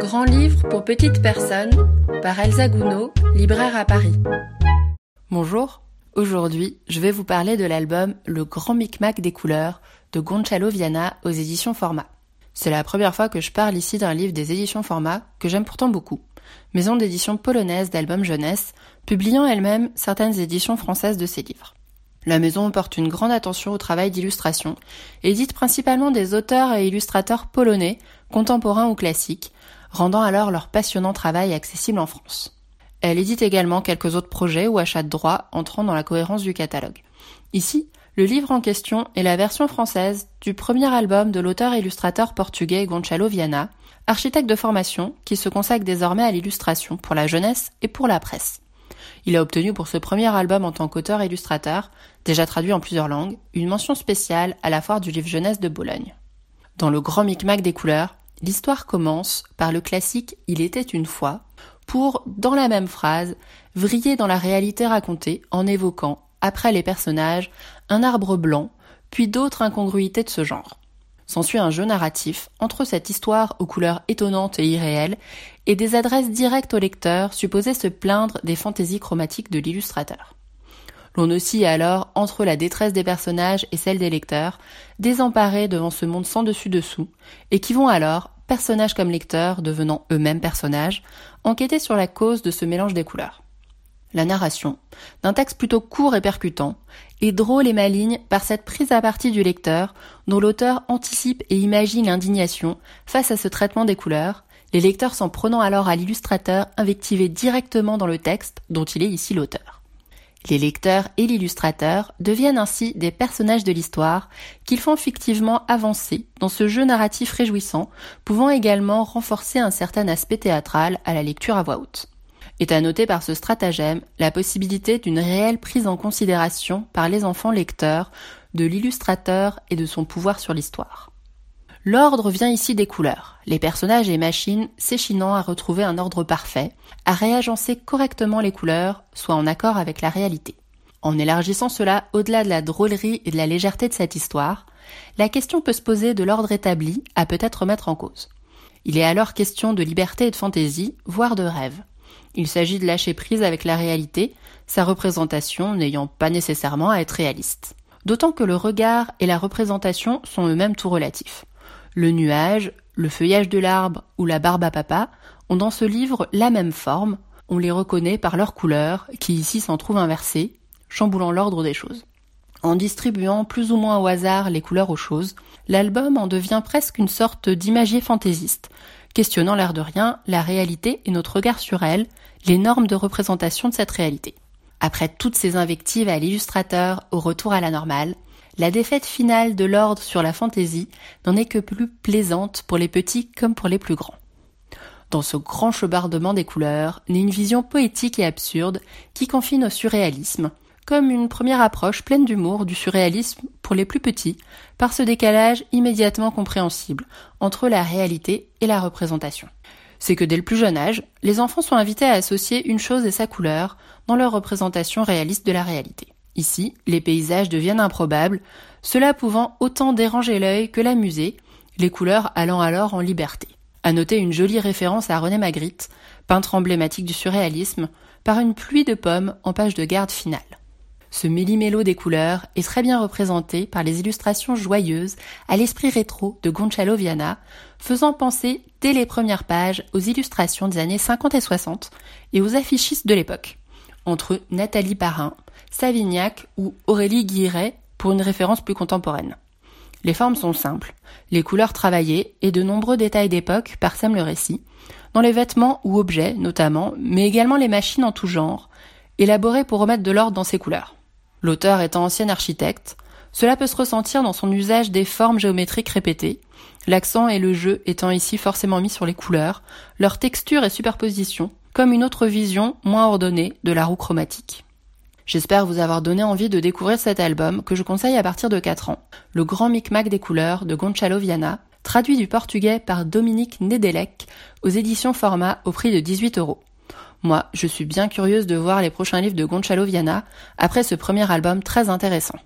Grand livre pour petites personnes par Elsa Gounod, libraire à Paris. Bonjour, aujourd'hui je vais vous parler de l'album Le Grand Micmac des couleurs de Gonçalo Viana aux éditions Format. C'est la première fois que je parle ici d'un livre des éditions Format que j'aime pourtant beaucoup, maison d'édition polonaise d'albums jeunesse, publiant elle-même certaines éditions françaises de ses livres. La maison porte une grande attention au travail d'illustration, édite principalement des auteurs et illustrateurs polonais, contemporains ou classiques, rendant alors leur passionnant travail accessible en France. Elle édite également quelques autres projets ou achats de droits entrant dans la cohérence du catalogue. Ici, le livre en question est la version française du premier album de l'auteur-illustrateur portugais Gonçalo Viana, architecte de formation qui se consacre désormais à l'illustration pour la jeunesse et pour la presse. Il a obtenu pour ce premier album en tant qu'auteur-illustrateur, déjà traduit en plusieurs langues, une mention spéciale à la foire du livre jeunesse de Bologne. Dans le grand micmac des couleurs, l'histoire commence par le classique Il était une fois, pour, dans la même phrase, vriller dans la réalité racontée en évoquant, après les personnages, un arbre blanc, puis d'autres incongruités de ce genre. S'ensuit un jeu narratif entre cette histoire aux couleurs étonnantes et irréelles et des adresses directes au lecteur supposées se plaindre des fantaisies chromatiques de l'illustrateur. L'on oscille alors entre la détresse des personnages et celle des lecteurs, désemparés devant ce monde sans dessus-dessous, et qui vont alors, personnages comme lecteurs devenant eux-mêmes personnages, enquêter sur la cause de ce mélange des couleurs. La narration, d'un texte plutôt court et percutant, est drôle et maligne par cette prise à partie du lecteur, dont l'auteur anticipe et imagine l'indignation face à ce traitement des couleurs, les lecteurs s'en prenant alors à l'illustrateur invectivé directement dans le texte dont il est ici l'auteur. Les lecteurs et l'illustrateur deviennent ainsi des personnages de l'histoire qu'ils font fictivement avancer dans ce jeu narratif réjouissant, pouvant également renforcer un certain aspect théâtral à la lecture à voix haute. Est à noter par ce stratagème la possibilité d'une réelle prise en considération par les enfants lecteurs de l'illustrateur et de son pouvoir sur l'histoire. L'ordre vient ici des couleurs, les personnages et machines s'échinant à retrouver un ordre parfait, à réagencer correctement les couleurs, soit en accord avec la réalité. En élargissant cela au-delà de la drôlerie et de la légèreté de cette histoire, la question peut se poser de l'ordre établi à peut-être remettre en cause. Il est alors question de liberté et de fantaisie, voire de rêve. Il s'agit de lâcher prise avec la réalité, sa représentation n'ayant pas nécessairement à être réaliste. D'autant que le regard et la représentation sont eux-mêmes tout relatifs. Le nuage, le feuillage de l'arbre ou la barbe à papa ont dans ce livre la même forme, on les reconnaît par leurs couleurs, qui ici s'en trouvent inversées, chamboulant l'ordre des choses. En distribuant plus ou moins au hasard les couleurs aux choses, l'album en devient presque une sorte d'imagier fantaisiste, questionnant l'air de rien la réalité et notre regard sur elle, les normes de représentation de cette réalité. Après toutes ces invectives à l'illustrateur au retour à la normale, la défaite finale de l'ordre sur la fantaisie n'en est que plus plaisante pour les petits comme pour les plus grands. Dans ce grand chebardement des couleurs naît une vision poétique et absurde qui confine au surréalisme, comme une première approche pleine d'humour du surréalisme pour les plus petits, par ce décalage immédiatement compréhensible entre la réalité et la représentation. C'est que dès le plus jeune âge, les enfants sont invités à associer une chose et sa couleur dans leur représentation réaliste de la réalité. Ici, les paysages deviennent improbables, cela pouvant autant déranger l'œil que l'amuser, les couleurs allant alors en liberté. À noter une jolie référence à René Magritte, peintre emblématique du surréalisme, par une pluie de pommes en page de garde finale. Ce méli-mélo des couleurs est très bien représenté par les illustrations joyeuses à l'esprit rétro de Gonçalo Viana, faisant penser dès les premières pages aux illustrations des années 50 et 60 et aux affichistes de l'époque, entre Nathalie Parrain, Savignac ou Aurélie Guiret pour une référence plus contemporaine. Les formes sont simples, les couleurs travaillées et de nombreux détails d'époque parsèment le récit, dans les vêtements ou objets notamment, mais également les machines en tout genre, élaborées pour remettre de l'ordre dans ces couleurs. L'auteur étant ancien architecte, cela peut se ressentir dans son usage des formes géométriques répétées, l'accent et le jeu étant ici forcément mis sur les couleurs, leur texture et superposition, comme une autre vision moins ordonnée de la roue chromatique. J'espère vous avoir donné envie de découvrir cet album que je conseille à partir de 4 ans, Le Grand Micmac des couleurs de Gonçalo Viana, traduit du portugais par Dominique Nedelec aux éditions Format au prix de 18 euros. Moi, je suis bien curieuse de voir les prochains livres de Gonçalo Viana après ce premier album très intéressant.